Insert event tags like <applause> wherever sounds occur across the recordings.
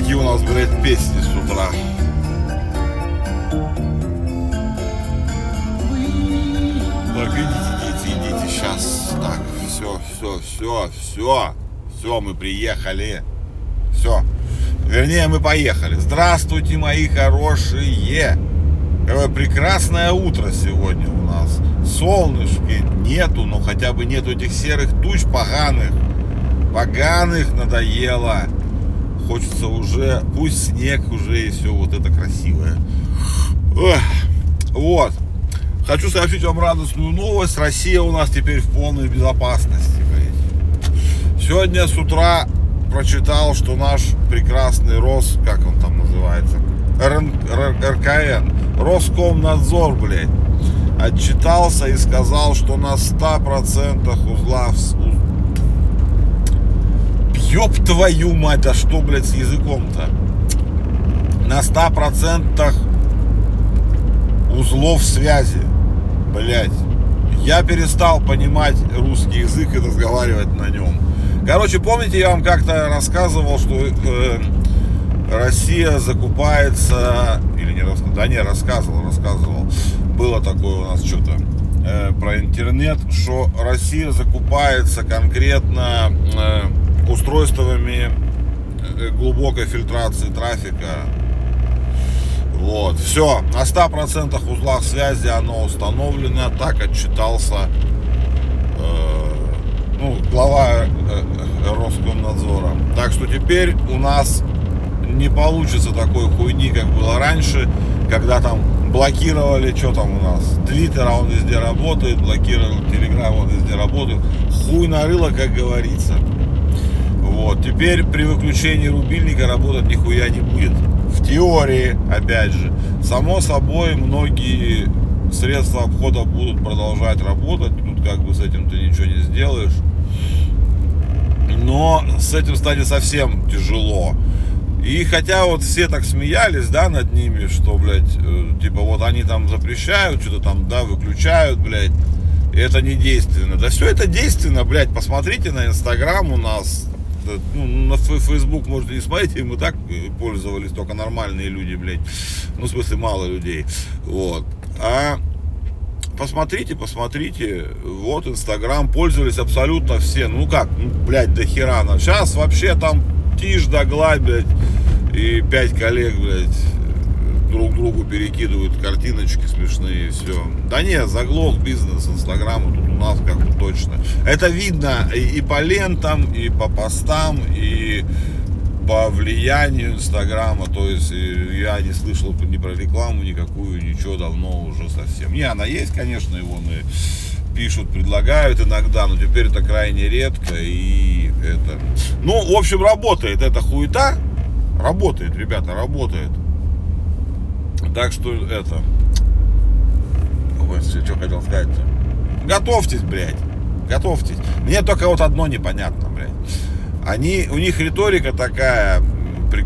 какие у нас, блядь, песни с утра. Так, идите, идите, идите, сейчас. Так, все, все, все, все, все, мы приехали. Все. Вернее, мы поехали. Здравствуйте, мои хорошие. Какое прекрасное утро сегодня у нас. Солнышки нету, но хотя бы нету этих серых туч поганых. Поганых надоело. Хочется уже, пусть снег уже и все вот это красивое. Вот. Хочу сообщить вам радостную новость. Россия у нас теперь в полной безопасности. Сегодня с утра прочитал, что наш прекрасный Рос, как он там называется, РН, РКН, Роскомнадзор, блядь, отчитался и сказал, что на 100% узлов... Ёб твою мать, да что, блядь, с языком-то? На 100% узлов связи, блядь. Я перестал понимать русский язык и разговаривать на нем. Короче, помните, я вам как-то рассказывал, что э, Россия закупается, или не рассказывал, да не, рассказывал, рассказывал, было такое у нас что-то э, про интернет, что Россия закупается конкретно э, устройствами э, глубокой фильтрации трафика. Вот, все, на 100% узлах связи оно установлено, так отчитался э, ну, глава э, э, Роскомнадзора. Так что теперь у нас не получится такой хуйни, как было раньше, когда там блокировали, что там у нас, Твиттер, а он везде работает, блокировали Телеграм, он везде работает. Хуй нарыло, как говорится. Вот, теперь при выключении рубильника работать нихуя не будет. В теории, опять же. Само собой, многие средства обхода будут продолжать работать. Тут как бы с этим ты ничего не сделаешь. Но с этим станет совсем тяжело. И хотя вот все так смеялись, да, над ними, что, блядь, э, типа вот они там запрещают, что-то там, да, выключают, блядь, это не действенно. Да все это действенно, блядь, посмотрите на Инстаграм у нас, ну, на Фейсбук можете не смотреть, мы так пользовались, только нормальные люди, блядь, ну, в смысле, мало людей, вот. А посмотрите, посмотрите, вот Инстаграм, пользовались абсолютно все, ну как, ну, блядь, до хера, сейчас вообще там тишь да гладь, блядь, и пять коллег, блядь, друг другу перекидывают картиночки смешные все. Да не, заглох бизнес Инстаграма тут у нас как бы точно. Это видно и, и по лентам, и по постам, и по влиянию Инстаграма, то есть я не слышал ни про рекламу никакую, ничего давно уже совсем. Не, она есть, конечно, его и пишут, предлагают иногда, но теперь это крайне редко и это... Ну, в общем, работает эта хуета, работает, ребята, работает. Так что это... Ой, что хотел сказать-то? Готовьтесь, блядь, готовьтесь. Мне только вот одно непонятно, блядь они, у них риторика такая,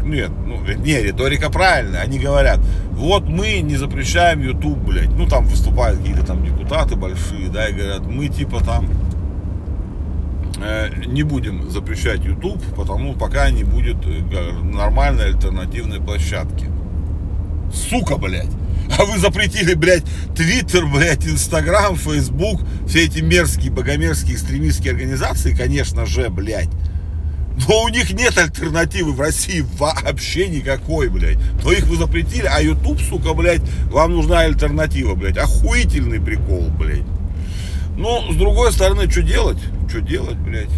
нет, ну, не, риторика правильная, они говорят, вот мы не запрещаем YouTube, блядь, ну там выступают какие-то там депутаты большие, да, и говорят, мы типа там э, не будем запрещать YouTube, потому пока не будет э, нормальной альтернативной площадки. Сука, блядь. А вы запретили, блядь, Твиттер, блядь, Инстаграм, Фейсбук, все эти мерзкие, богомерзкие экстремистские организации, конечно же, блядь. Но у них нет альтернативы в России вообще никакой, блядь. То их вы запретили, а YouTube, сука, блядь, вам нужна альтернатива, блядь. Охуительный прикол, блядь. Ну, с другой стороны, что делать? Что делать, блядь?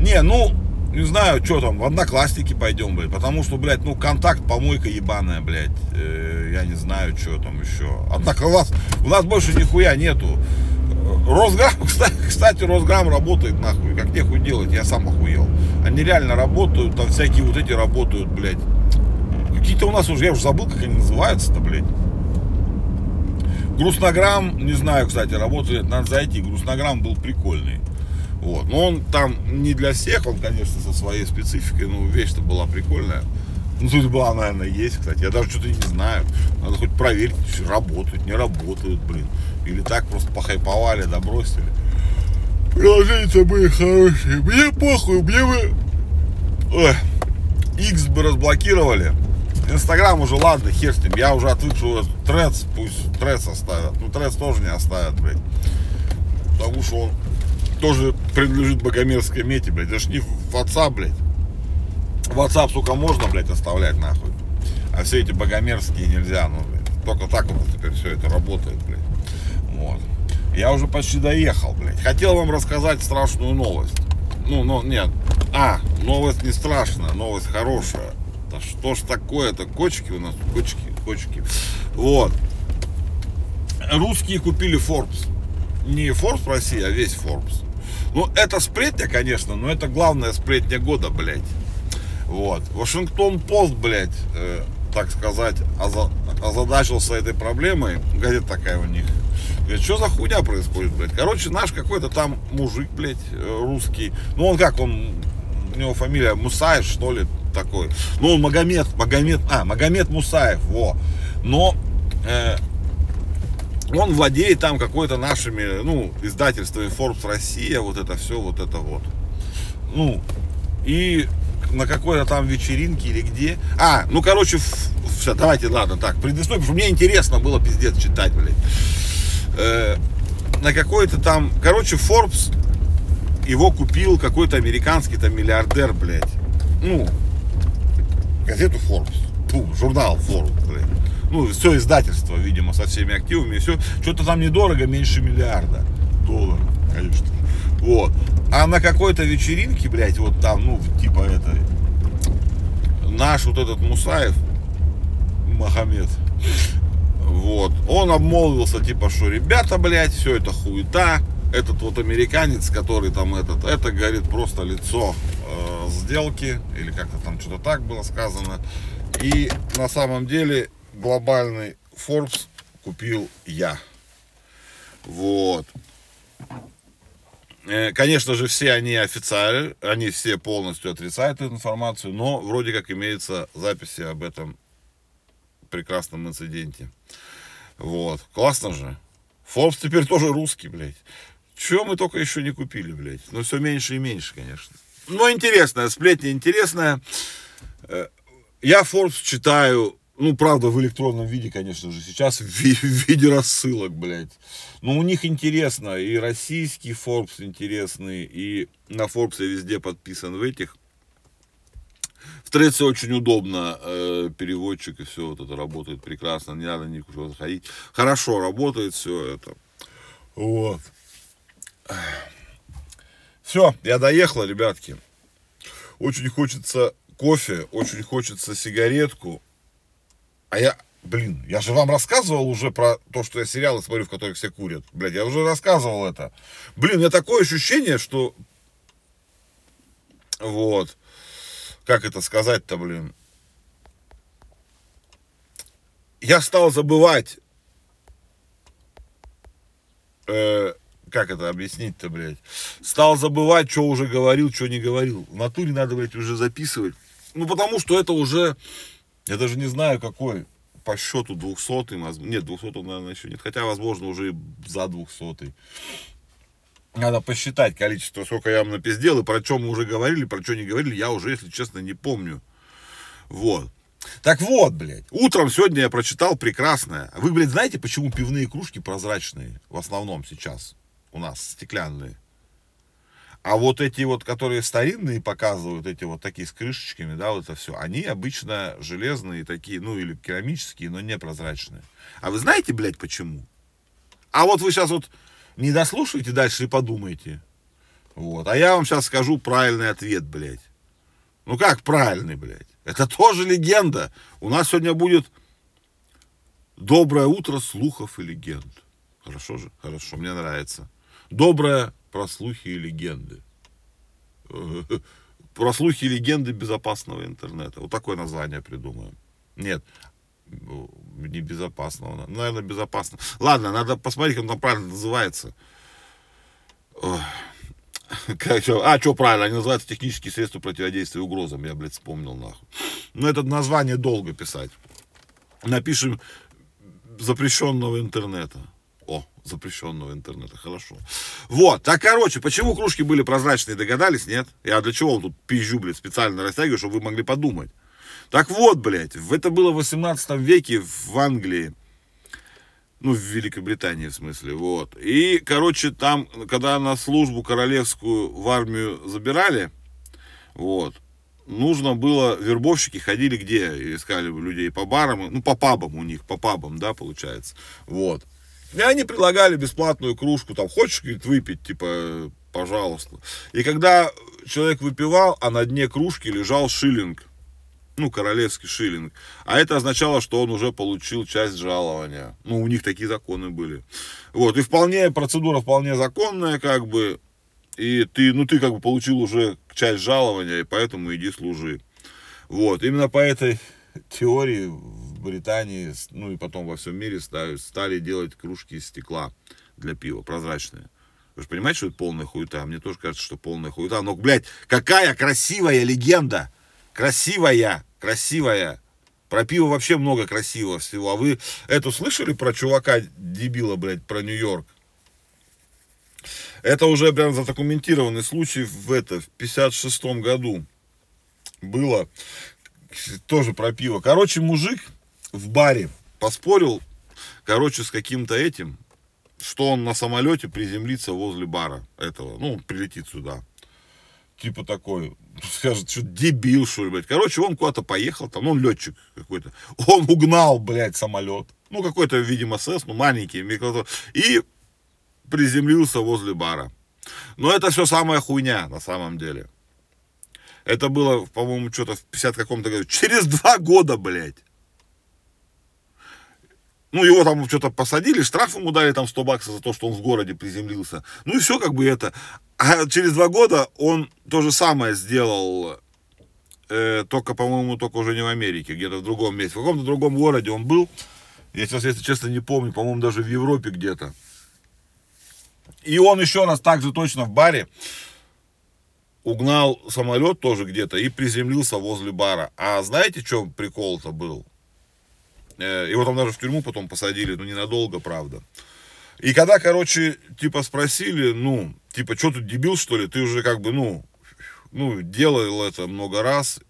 Не, ну, не знаю, что там, в одноклассники пойдем, блядь. Потому что, блядь, ну, контакт, помойка ебаная, блядь. Э, я не знаю, что там еще. Однако у нас, у нас больше нихуя нету. Росграм, <laughs> кстати, кстати, Росграм работает нахуй, как нехуй делать, я сам охуел. Они реально работают, там всякие вот эти работают, блядь. Какие-то у нас уже, я уже забыл, как они называются-то, блядь. Грустнограмм, не знаю, кстати, работает, надо зайти. Грустнограмм был прикольный. Вот. Но он там не для всех, он, конечно, со своей спецификой, но вещь-то была прикольная. Ну, была, наверное, есть, кстати. Я даже что-то не знаю. Надо хоть проверить, работают, не работают, блин. Или так просто похайповали, да бросили. Приложения мои хорошие. Мне похуй, мне вы... Ой. X бы разблокировали. Инстаграм уже, ладно, хер с ним. Я уже отвык, что Трец, пусть Трец оставят. Ну, Трец тоже не оставят, блядь. Потому что он тоже принадлежит богомерзкой мете, блядь. Это ж не WhatsApp, блядь. WhatsApp, сука, можно, блядь, оставлять, нахуй. А все эти богомерзкие нельзя, ну, блядь. Только так вот теперь все это работает, блядь. Вот. Я уже почти доехал, блядь. Хотел вам рассказать страшную новость. Ну, но нет. А, новость не страшная, новость хорошая. Да что ж такое-то? Кочки у нас, кочки, кочки. Вот. Русские купили Forbes. Не Forbes Россия, а весь Forbes. Ну, это сплетня, конечно, но это главная сплетня года, блядь. Вот. Вашингтон Пост, блядь, э, так сказать, озадачился этой проблемой. Газета такая у них. Говорит, что за хуйня происходит, блядь? Короче, наш какой-то там мужик, блядь, э, русский. Ну, он как, он, у него фамилия Мусаев, что ли, такой. Ну, он Магомед, Магомед, а, Магомед Мусаев, во. Но э, он владеет там какой-то нашими, ну, издательствами Forbes Россия, вот это все, вот это вот. Ну, и на какой-то там вечеринке или где. А, ну, короче, все, давайте, ладно, так, предысторию, мне интересно было пиздец читать, блядь. Э, на какой-то там, короче, Forbes его купил какой-то американский там миллиардер, блядь. Ну, газету Forbes, Фу, журнал Forbes, блядь. Ну, все издательство, видимо, со всеми активами, все. Что-то там недорого, меньше миллиарда долларов, конечно. Вот. А на какой-то вечеринке, блядь, вот там, ну, типа это, наш вот этот Мусаев, Мохаммед, вот, он обмолвился, типа, что ребята, блядь, все это хуета, этот вот американец, который там этот, это, говорит, просто лицо э, сделки, или как-то там что-то так было сказано, и на самом деле глобальный Forbes купил я. Вот. Э, конечно же, все они официалы, они все полностью отрицают эту информацию, но вроде как имеются записи об этом прекрасном инциденте. Вот, классно же. Forbes теперь тоже русский, блядь. Чего мы только еще не купили, блядь. Но все меньше и меньше, конечно. Но интересная, сплетня интересная. Э, я Forbes читаю ну, правда, в электронном виде, конечно же, сейчас в, виде рассылок, блядь. Но у них интересно, и российский Forbes интересный, и на Forbes я везде подписан в этих. В Треце очень удобно, э, переводчик и все вот это работает прекрасно, не надо никуда заходить. Хорошо работает все это. Вот. Все, я доехал, ребятки. Очень хочется кофе, очень хочется сигаретку. А я, блин, я же вам рассказывал уже про то, что я сериалы смотрю, в которых все курят. Блядь, я уже рассказывал это. Блин, у меня такое ощущение, что... Вот. Как это сказать-то, блин? Я стал забывать... Э, как это объяснить-то, блядь? Стал забывать, что уже говорил, что не говорил. В натуре надо, блядь, уже записывать. Ну, потому что это уже я даже не знаю, какой по счету 200 нет, 200 наверное, еще нет, хотя, возможно, уже за 200 надо посчитать количество, сколько я вам напиздел, и про что мы уже говорили, про что не говорили, я уже, если честно, не помню. Вот. Так вот, блядь, утром сегодня я прочитал прекрасное. Вы, блядь, знаете, почему пивные кружки прозрачные в основном сейчас у нас, стеклянные? А вот эти вот, которые старинные показывают, эти вот такие с крышечками, да, вот это все, они обычно железные такие, ну или керамические, но непрозрачные. А вы знаете, блядь, почему? А вот вы сейчас вот не дослушайте дальше и подумайте. Вот. А я вам сейчас скажу правильный ответ, блядь. Ну как правильный, блядь? Это тоже легенда. У нас сегодня будет доброе утро слухов и легенд. Хорошо же? Хорошо, мне нравится. Доброе про слухи и легенды. <laughs> Про слухи и легенды безопасного интернета. Вот такое название придумаем. Нет, не безопасного. Наверное, безопасно. Ладно, надо посмотреть, как он правильно называется. Как, а, что правильно, они называются технические средства противодействия угрозам. Я, блядь, вспомнил нахуй. Но это название долго писать. Напишем запрещенного интернета. О, запрещенного интернета, хорошо. Вот, так, короче, почему кружки были прозрачные, догадались, нет? Я для чего тут пизжу, блядь, специально растягиваю, чтобы вы могли подумать. Так вот, блядь, это было в 18 веке в Англии. Ну, в Великобритании, в смысле, вот. И, короче, там, когда на службу королевскую в армию забирали, вот, нужно было, вербовщики ходили где? Искали людей по барам, ну, по пабам у них, по пабам, да, получается. Вот. И они предлагали бесплатную кружку, там, хочешь, говорит, выпить, типа, пожалуйста. И когда человек выпивал, а на дне кружки лежал шиллинг, ну, королевский шиллинг. А это означало, что он уже получил часть жалования. Ну, у них такие законы были. Вот, и вполне, процедура вполне законная, как бы, и ты, ну, ты как бы получил уже часть жалования, и поэтому иди служи. Вот, именно по этой теории Британии, ну, и потом во всем мире стали, стали делать кружки из стекла для пива, прозрачные. Вы же понимаете, что это полная хуета? Мне тоже кажется, что полная хуета. Но, блядь, какая красивая легенда! Красивая! красивая. Про пиво вообще много красивого всего. А вы эту слышали про чувака дебила, блядь, про Нью-Йорк? Это уже прям задокументированный случай в это, в 56 году было тоже про пиво. Короче, мужик в баре поспорил, короче, с каким-то этим, что он на самолете приземлится возле бара этого, ну, прилетит сюда типа такой, <laughs> скажет, что дебил, что ли, блядь. Короче, он куда-то поехал, там, ну, он летчик какой-то. Он угнал, блядь, самолет. Ну, какой-то, видимо, СС, ну, маленький, микро... И приземлился возле бара. Но это все самая хуйня, на самом деле. Это было, по-моему, что-то в 50 каком-то году. Через два года, блядь. Ну, его там что-то посадили, штраф ему дали там 100 баксов за то, что он в городе приземлился. Ну и все как бы это. А через два года он то же самое сделал, э, только, по-моему, только уже не в Америке, где-то в другом месте. В каком-то другом городе он был. Я сейчас, если честно, не помню, по-моему, даже в Европе где-то. И он еще раз так же точно в баре угнал самолет тоже где-то и приземлился возле бара. А знаете, что прикол-то был? Э, его там даже в тюрьму потом посадили, ну ненадолго, правда. И когда, короче, типа спросили, ну, типа, что ты дебил, что ли? Ты уже как бы, ну, ну, делал это много раз.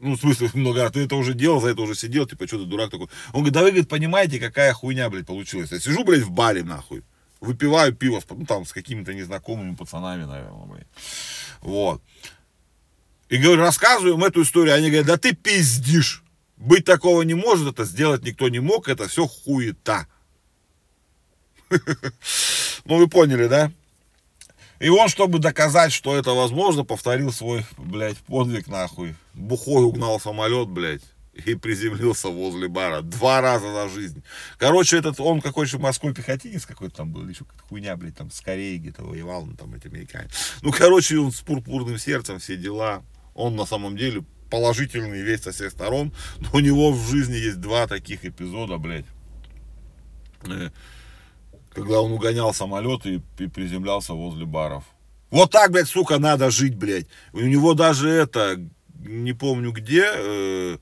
Ну, в смысле, <laughs> много раз. Ты это уже делал, за это уже сидел, типа, что ты дурак такой. Он говорит, да вы, говорит, понимаете, какая хуйня, блядь, получилась. Я сижу, блядь, в баре, нахуй. Выпиваю пиво, ну, там, с какими-то незнакомыми пацанами, наверное, блядь. Вот. И говорю, рассказываем эту историю. Они говорят, да ты пиздишь. Быть такого не может, это сделать никто не мог, это все хуета. <laughs> Ну, вы поняли, да? И он, чтобы доказать, что это возможно, повторил свой, блядь, подвиг нахуй. Бухой угнал самолет, блядь, и приземлился возле бара. Два раза за жизнь. Короче, этот, он какой-то морской пехотинец какой-то там был, еще какая-то хуйня, блядь, там с Кореей где-то воевал, ну, там, эти американцы. Ну, короче, он с пурпурным сердцем, все дела. Он на самом деле положительный весь со всех сторон. Но у него в жизни есть два таких эпизода, блядь. Э, когда он угонял самолет и, приземлялся возле баров. Вот так, блядь, сука, надо жить, блядь. У него даже это, не помню где, э,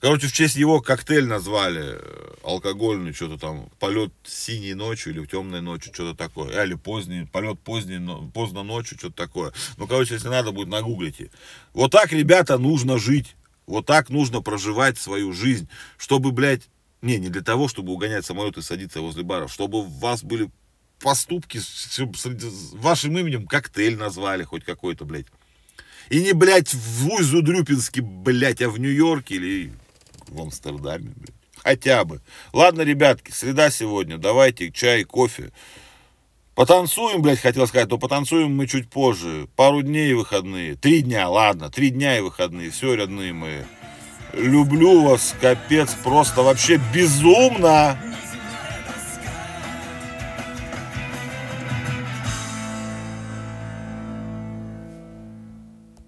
короче, в честь его коктейль назвали, э, алкогольный, что-то там, полет синей ночью или в темной ночью, что-то такое, или поздний, полет поздний, поздно ночью, что-то такое. Ну, короче, если надо будет, нагуглите. Вот так, ребята, нужно жить, вот так нужно проживать свою жизнь, чтобы, блядь, не, не для того, чтобы угонять самолет и садиться возле баров, чтобы у вас были поступки, с вашим именем коктейль назвали хоть какой-то, блядь. И не, блядь, в Усть-Зудрюпинске, блядь, а в Нью-Йорке или в Амстердаме, блядь. Хотя бы. Ладно, ребятки, среда сегодня. Давайте чай, кофе. Потанцуем, блядь, хотел сказать, но потанцуем мы чуть позже. Пару дней и выходные. Три дня, ладно, три дня и выходные. Все, родные мои. Люблю вас, капец, просто вообще безумно.